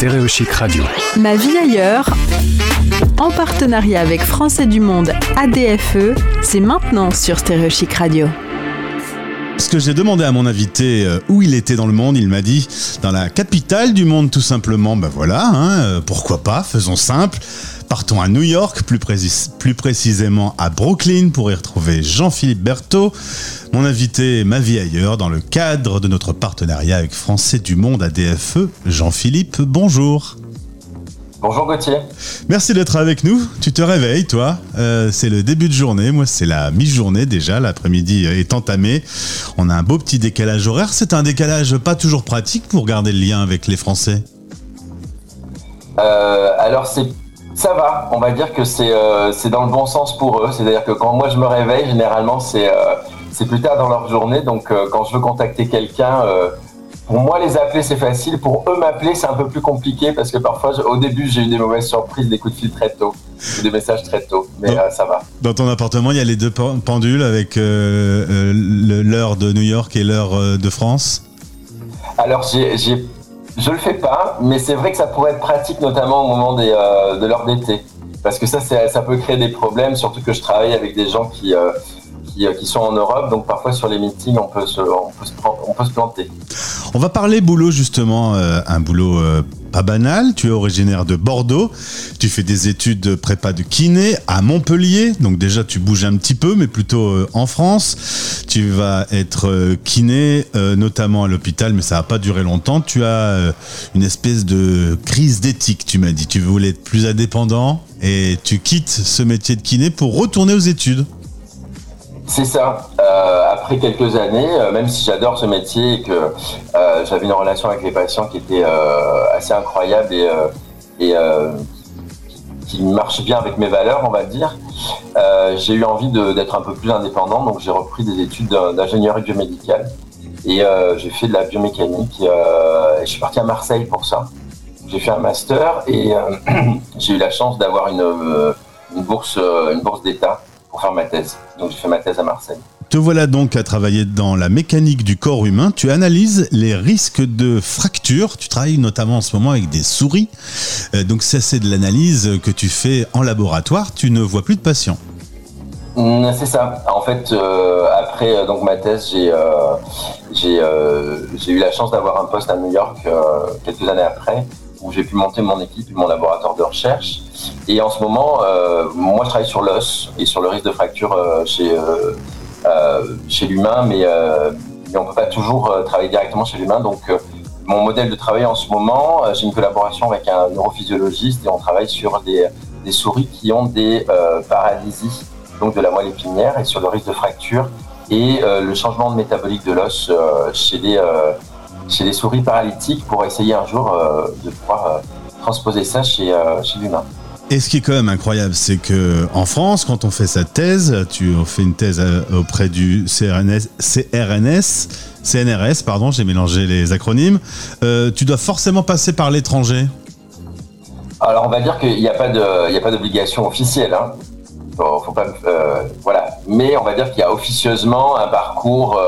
Stéréochic Radio. Ma vie ailleurs, en partenariat avec Français du Monde ADFE, c'est maintenant sur Stéréochic Radio. Ce que j'ai demandé à mon invité euh, où il était dans le monde, il m'a dit dans la capitale du monde tout simplement. Ben voilà, hein, euh, pourquoi pas, faisons simple. Partons à New York, plus, plus précisément à Brooklyn, pour y retrouver Jean-Philippe Berthaud, mon invité Ma vie ailleurs, dans le cadre de notre partenariat avec Français du Monde ADFE. Jean-Philippe, bonjour. Bonjour Gauthier. Merci d'être avec nous. Tu te réveilles, toi. Euh, c'est le début de journée. Moi, c'est la mi-journée déjà. L'après-midi est entamé. On a un beau petit décalage horaire. C'est un décalage pas toujours pratique pour garder le lien avec les Français. Euh, alors, c'est ça va, on va dire que euh, c'est dans le bon sens pour eux. C'est-à-dire que quand moi je me réveille, généralement c'est euh, plus tard dans leur journée. Donc euh, quand je veux contacter quelqu'un, pour moi les appeler c'est facile. Pour eux m'appeler c'est un peu plus compliqué parce que parfois au début j'ai eu des mauvaises surprises, des coups de fil très tôt, des messages très tôt. Mais ça va. Dans ton appartement il y a les deux pendules avec l'heure de New York et l'heure de France? Alors j'ai je le fais pas, mais c'est vrai que ça pourrait être pratique, notamment au moment euh, de l'heure d'été. Parce que ça, ça peut créer des problèmes, surtout que je travaille avec des gens qui, euh, euh, qui, sont en Europe, donc parfois sur les meetings, on peut se, on peut se, on peut se planter. On va parler boulot justement, un boulot pas banal. Tu es originaire de Bordeaux. Tu fais des études de prépa de kiné à Montpellier. Donc déjà, tu bouges un petit peu, mais plutôt en France. Tu vas être kiné, notamment à l'hôpital, mais ça va pas durer longtemps. Tu as une espèce de crise d'éthique, tu m'as dit. Tu voulais être plus indépendant et tu quittes ce métier de kiné pour retourner aux études. C'est ça. Euh, après quelques années, euh, même si j'adore ce métier et que euh, j'avais une relation avec les patients qui était assez incroyable et, qui marche bien avec mes valeurs, on va dire, j'ai eu envie d'être un peu plus indépendant. Donc j'ai repris des études d'ingénierie biomédicale et j'ai fait de la biomécanique. Et, je suis parti à Marseille pour ça. J'ai fait un master et j'ai eu la chance d'avoir une bourse d'État pour faire ma thèse. Donc j'ai fait ma thèse à Marseille. Te voilà donc à travailler dans la mécanique du corps humain. Tu analyses les risques de fractures. Tu travailles notamment en ce moment avec des souris. Euh, donc ça, c'est de l'analyse que tu fais en laboratoire. Tu ne vois plus de patients. Mm, c'est ça. En fait, euh, après euh, donc ma thèse, j'ai eu la chance d'avoir un poste à New York quelques années après où j'ai pu monter mon équipe mon laboratoire de recherche. Et en ce moment, moi, je travaille sur l'os et sur le risque de fracture chez, chez l'humain, mais, on ne peut pas toujours travailler directement chez l'humain. Donc, mon modèle de travail en ce moment, j'ai une collaboration avec un neurophysiologiste et on travaille sur des, des souris qui ont des paralysies, donc de la moelle épinière, et sur le risque de fracture et le changement de métabolique de l'os chez les chez les souris paralytiques pour essayer un jour euh, de pouvoir euh, transposer ça chez, euh, chez l'humain. Et ce qui est quand même incroyable, c'est que en France, quand on fait sa thèse, tu fais une thèse auprès du CRNS, CRNS CNRS, pardon, j'ai mélangé les acronymes. tu dois forcément passer par l'étranger. Alors on va dire qu'il n'y a pas d'obligation officielle. Hein. pas, voilà. Mais on va dire qu'il y a officieusement un parcours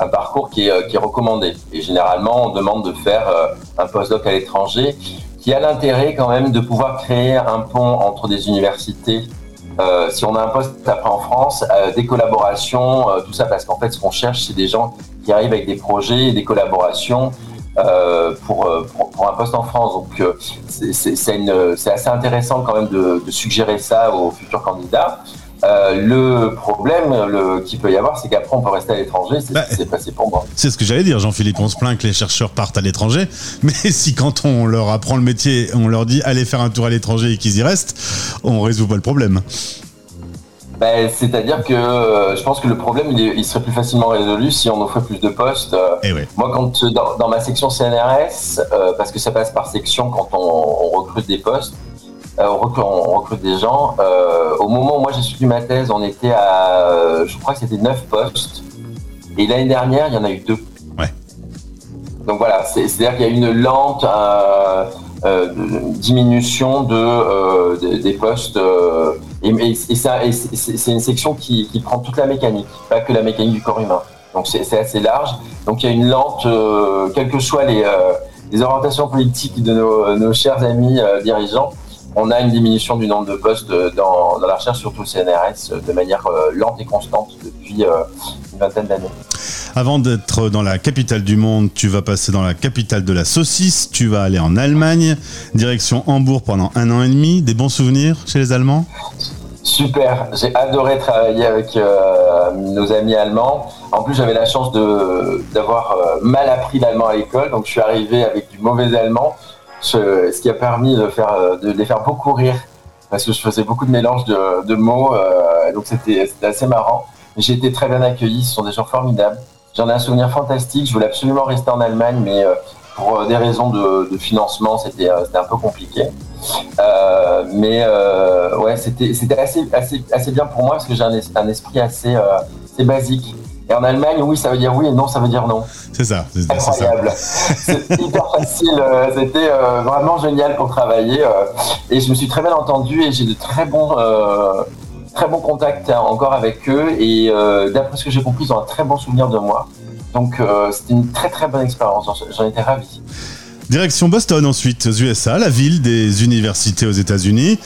un parcours qui est, euh, qui est, recommandé. Et généralement, on demande de faire euh, un postdoc à l'étranger qui a l'intérêt quand même de pouvoir créer un pont entre des universités. Euh, si on a un poste après en France, des collaborations, tout ça, parce qu'en fait, ce qu'on cherche, c'est des gens qui arrivent avec des projets et des collaborations pour, pour, un poste en France. Donc, c'est assez intéressant quand même de, de suggérer ça aux futurs candidats. Euh, le problème le, qu'il peut y avoir, c'est qu'après on peut rester à l'étranger. C'est ce qui s'est passé pour moi. C'est ce que j'allais dire, Jean-Philippe. On se plaint que les chercheurs partent à l'étranger, mais si quand on leur apprend le métier, on leur dit allez faire un tour à l'étranger et qu'ils y restent, on résout pas le problème. Ben, c'est-à-dire que euh, je pense que le problème il, serait plus facilement résolu si on offrait plus de postes. Euh, eh moi, quand dans, ma section CNRS, parce que ça passe par section quand on recrute des postes, euh, on recrute, des gens. Euh, au moment où moi j'ai suivi ma thèse, on était à, euh, je crois que c'était 9 postes. Et l'année dernière, il y en a eu deux. Donc voilà, c'est-à-dire qu'il y a une lente diminution de, des postes. et, c'est une section qui, prend toute la mécanique, pas que la mécanique du corps humain. Donc c'est assez large. Donc il y a une lente, quels que soient les, les orientations politiques de nos, chers amis dirigeants, on a une diminution du nombre de postes dans, la recherche, surtout le CNRS, de manière lente et constante depuis une vingtaine d'années. Avant d'être dans la capitale du monde, tu vas passer dans la capitale de la saucisse, tu vas aller en Allemagne, direction Hambourg pendant un an et demi. Des bons souvenirs chez les Allemands? Super, j'ai adoré travailler avec euh, nos amis allemands. En plus, j'avais la chance d'avoir euh, mal appris l'allemand à l'école, donc je suis arrivé avec du mauvais allemand, ce, qui a permis de, faire, euh, de les faire beaucoup rire, parce que je faisais beaucoup de mélanges de, mots, donc c'était assez marrant. J'ai été très bien accueilli, ce sont des gens formidables. J'en ai un souvenir fantastique, je voulais absolument rester en Allemagne, mais pour des raisons de, financement, c'était un peu compliqué. Euh, mais euh, ouais, c'était assez, assez, assez bien pour moi parce que j'ai un, esprit assez, euh, assez basique. Et en Allemagne, oui, ça veut dire oui, et non, ça veut dire non. C'est ça. C'est incroyable. C'est hyper facile. C'était vraiment génial pour travailler. et je me suis très bien entendu et j'ai de très bons, très bons contacts encore avec eux. Et d'après ce que j'ai compris, ils ont un très bon souvenir de moi. Donc c'était une très très bonne expérience. J'en étais ravi. Direction Boston ensuite, aux USA, la ville des universités aux États-Unis.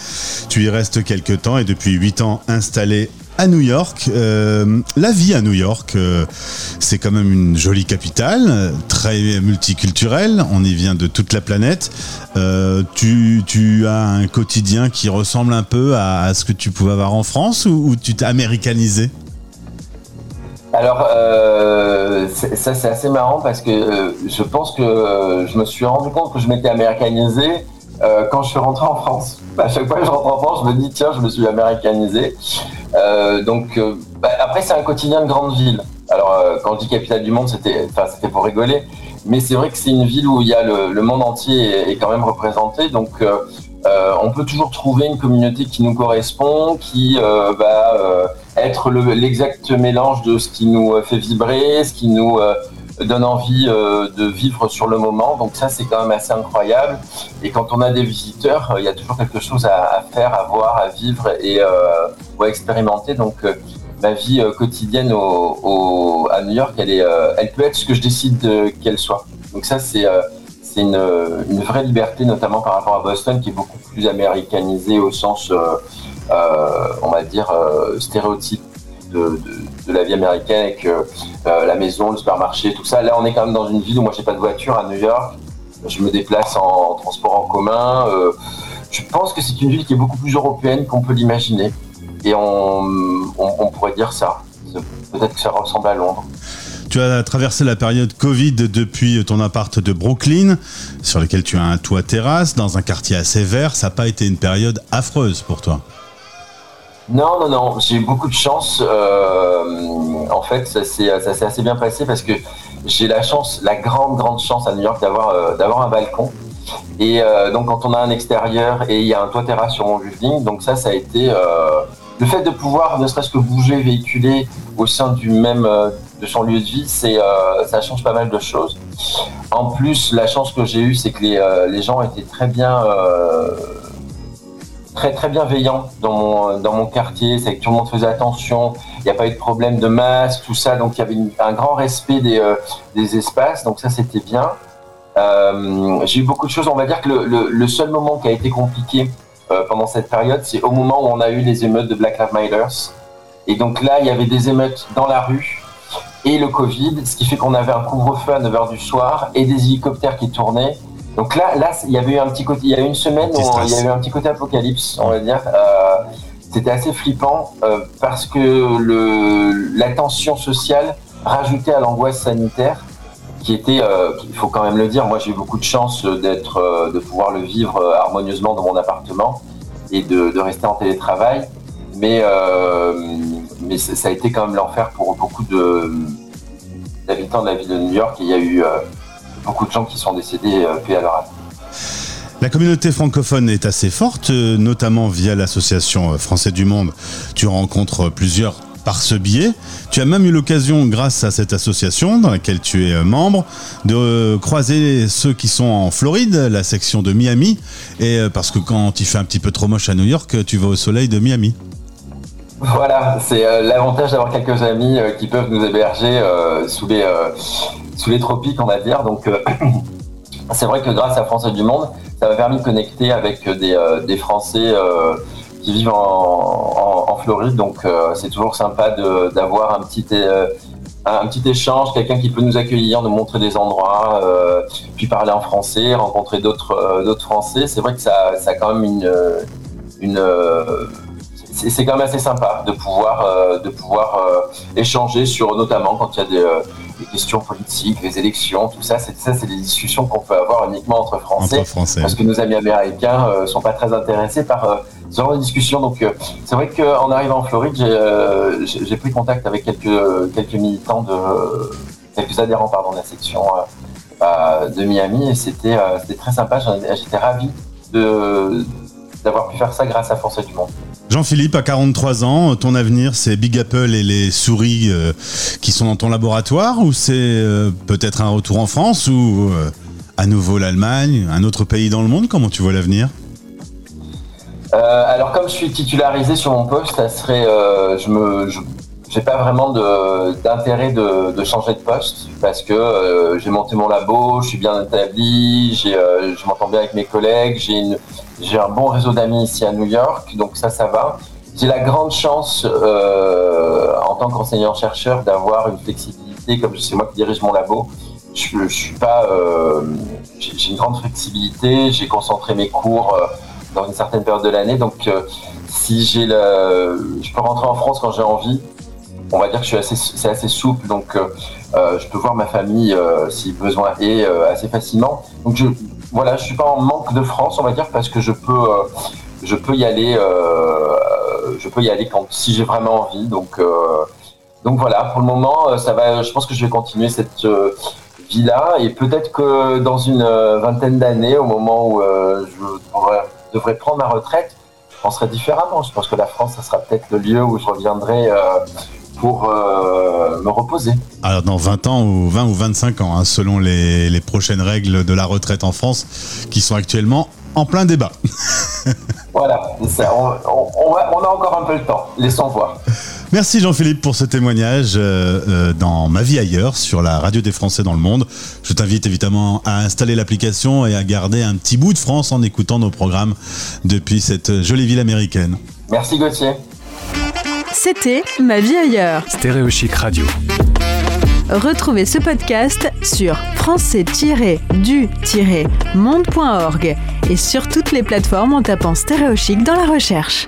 Tu y restes quelques temps et depuis 8 ans installé à New York. Euh, la vie à New York, euh, c'est quand même une jolie capitale, très multiculturelle. On y vient de toute la planète. Euh, tu, as un quotidien qui ressemble un peu à, ce que tu pouvais avoir en France ou, ou tu t'es américanisé? Alors, ça c'est assez marrant parce que je pense que je me suis rendu compte que je m'étais américanisé quand je suis rentré en France. À chaque fois que je rentre en France, je me dis tiens, je me suis américanisé. donc, bah, après c'est un quotidien de grande ville. Alors, quand on dit capitale du monde, c'était, c'était pour rigoler, mais c'est vrai que c'est une ville où il y a le, monde entier est, quand même représenté. Donc, on peut toujours trouver une communauté qui nous correspond, qui va être l'exact mélange de ce qui nous fait vibrer, ce qui nous euh, donne envie euh, de vivre sur le moment. Donc ça, c'est quand même assez incroyable. Et quand on a des visiteurs, euh, il y a toujours quelque chose à, faire, à voir, à vivre et à expérimenter. Donc ma vie quotidienne au, à New York, elle, est, elle peut être ce que je décide qu'elle soit. Donc ça, c'est c'est une, une, vraie liberté, notamment par rapport à Boston, qui est beaucoup plus américanisé au sens euh, on va dire, euh, stéréotype de, la vie américaine avec euh, la maison, le supermarché, tout ça. Là, on est quand même dans une ville où moi, j'ai pas de voiture à New York. Je me déplace en, transport en commun. je pense que c'est une ville qui est beaucoup plus européenne qu'on peut l'imaginer. Et on, pourrait dire ça. Peut-être que ça ressemble à Londres. Tu as traversé la période Covid depuis ton appart de Brooklyn, sur lequel tu as un toit terrasse, dans un quartier assez vert. Ça n'a pas été une période affreuse pour toi non, non, non, j'ai eu beaucoup de chance. Euh, en fait, ça s'est assez bien passé parce que j'ai la chance, la grande, grande chance à New York d'avoir euh, d'avoir un balcon. Et euh, donc, quand on a un extérieur et il y a un toit terrasse sur mon building, donc ça, ça a été le fait de pouvoir ne serait-ce que bouger, véhiculer au sein du même de son lieu de vie, c'est ça change pas mal de choses. En plus, la chance que j'ai eue, c'est que les, les gens étaient très bien très très bienveillant dans mon, dans mon quartier, c'est que tout le monde faisait attention, il n'y a pas eu de problème de masse, tout ça, donc il y avait un grand respect des, euh, des espaces, donc ça c'était bien. Euh, j'ai eu beaucoup de choses, on va dire que le, le, seul moment qui a été compliqué euh, pendant cette période, c'est au moment où on a eu les émeutes de Black Lives Matter. Et donc là, il y avait des émeutes dans la rue et le Covid, ce qui fait qu'on avait un couvre-feu à 9h du soir et des hélicoptères qui tournaient donc là, là, il y avait eu un petit côté, il y a eu une semaine où il y a eu un petit côté apocalypse, on va dire. Euh, c'était assez flippant euh, parce que le, la tension sociale rajoutait à l'angoisse sanitaire, qui était, euh, il faut quand même le dire, moi j'ai eu beaucoup de chance d'être, de pouvoir le vivre harmonieusement dans mon appartement et de, de rester en télétravail, mais mais ça a été quand même l'enfer pour beaucoup de d'habitants de la ville de New York. il y a eu beaucoup de gens qui sont décédés euh, puis à leur la communauté francophone est assez forte, euh, notamment via l'association euh, Français du Monde. Tu rencontres plusieurs par ce biais. Tu as même eu l'occasion, grâce à cette association dans laquelle tu es membre, de croiser ceux qui sont en Floride, la section de Miami. Et parce que quand il fait un petit peu trop moche à New York, tu vas au soleil de Miami. Voilà, c'est l'avantage d'avoir quelques amis qui peuvent nous héberger sous les sous les tropiques, on va dire. Donc, euh, c'est vrai que grâce à Français du Monde, ça m'a permis de connecter avec des, des Français qui vivent en, Floride. Donc c'est toujours sympa d'avoir un petit échange, quelqu'un qui peut nous accueillir, nous montrer des endroits, euh, puis parler en français, rencontrer d'autres euh, Français. C'est vrai que ça, a quand même une, c'est quand même assez sympa de pouvoir euh, de pouvoir échanger sur notamment quand il y a des, des, questions politiques, les élections, tout ça. C'est ça, c'est des discussions qu'on peut avoir uniquement entre Français, entre Français. parce que nos amis américains sont pas très intéressés par ce genre de discussion. Donc, euh, c'est vrai qu'en arrivant en Floride, euh, j'ai pris contact avec quelques, quelques militants de, quelques adhérents, pardon, de la section euh, de Miami et c'était très sympa. J'étais ravi d'avoir pu faire ça grâce à Force du Monde. Jean-Philippe, à 43 ans, ton avenir, c'est Big Apple et les souris qui sont dans ton laboratoire ou c'est peut-être un retour en France ou à nouveau l'Allemagne, un autre pays dans le monde? Comment tu vois l'avenir? Euh, alors comme je suis titularisé sur mon poste, ça serait, euh, je j'ai pas vraiment d'intérêt de, changer de poste parce que euh, j'ai monté mon labo, je suis bien établi, je m'entends bien avec mes collègues, j'ai un bon réseau d'amis ici à New York, donc ça, ça va. J'ai la grande chance en tant qu'enseignant chercheur d'avoir une flexibilité, comme c'est moi qui dirige mon labo. Je, suis pas, j'ai une grande flexibilité, j'ai concentré mes cours dans une certaine période de l'année. Donc, euh, si j'ai le, je peux rentrer en France quand j'ai envie. On va dire que c'est assez souple, donc euh, euh, je peux voir ma famille si besoin est assez facilement. Donc, je, voilà, je suis pas en manque de France, on va dire, parce que je peux, je peux y aller, je peux y aller quand si j'ai vraiment envie. Donc, donc voilà, pour le moment, ça va. Je pense que je vais continuer cette vie-là et peut-être que dans une vingtaine d'années, au moment où je devrais prendre ma retraite, je penserais différemment. Je pense que la France, ça sera peut-être le lieu où je reviendrai euh, pour euh, me reposer. Alors dans 20 ans ou 20 ou 25 ans, hein, selon les, les, prochaines règles de la retraite en France, qui sont actuellement en plein débat. voilà, on, on, a encore un peu le temps, laissons voir. Merci Jean-Philippe pour ce témoignage euh, euh, dans Ma vie ailleurs sur la radio des Français dans le monde. Je t'invite évidemment à installer l'application et à garder un petit bout de France en écoutant nos programmes depuis cette jolie ville américaine. Merci Gauthier. C'était Ma vie ailleurs. Stéréo Chic Radio. Retrouvez ce podcast sur français-du-monde.org et sur toutes les plateformes en tapant Stéréo Chic dans la recherche.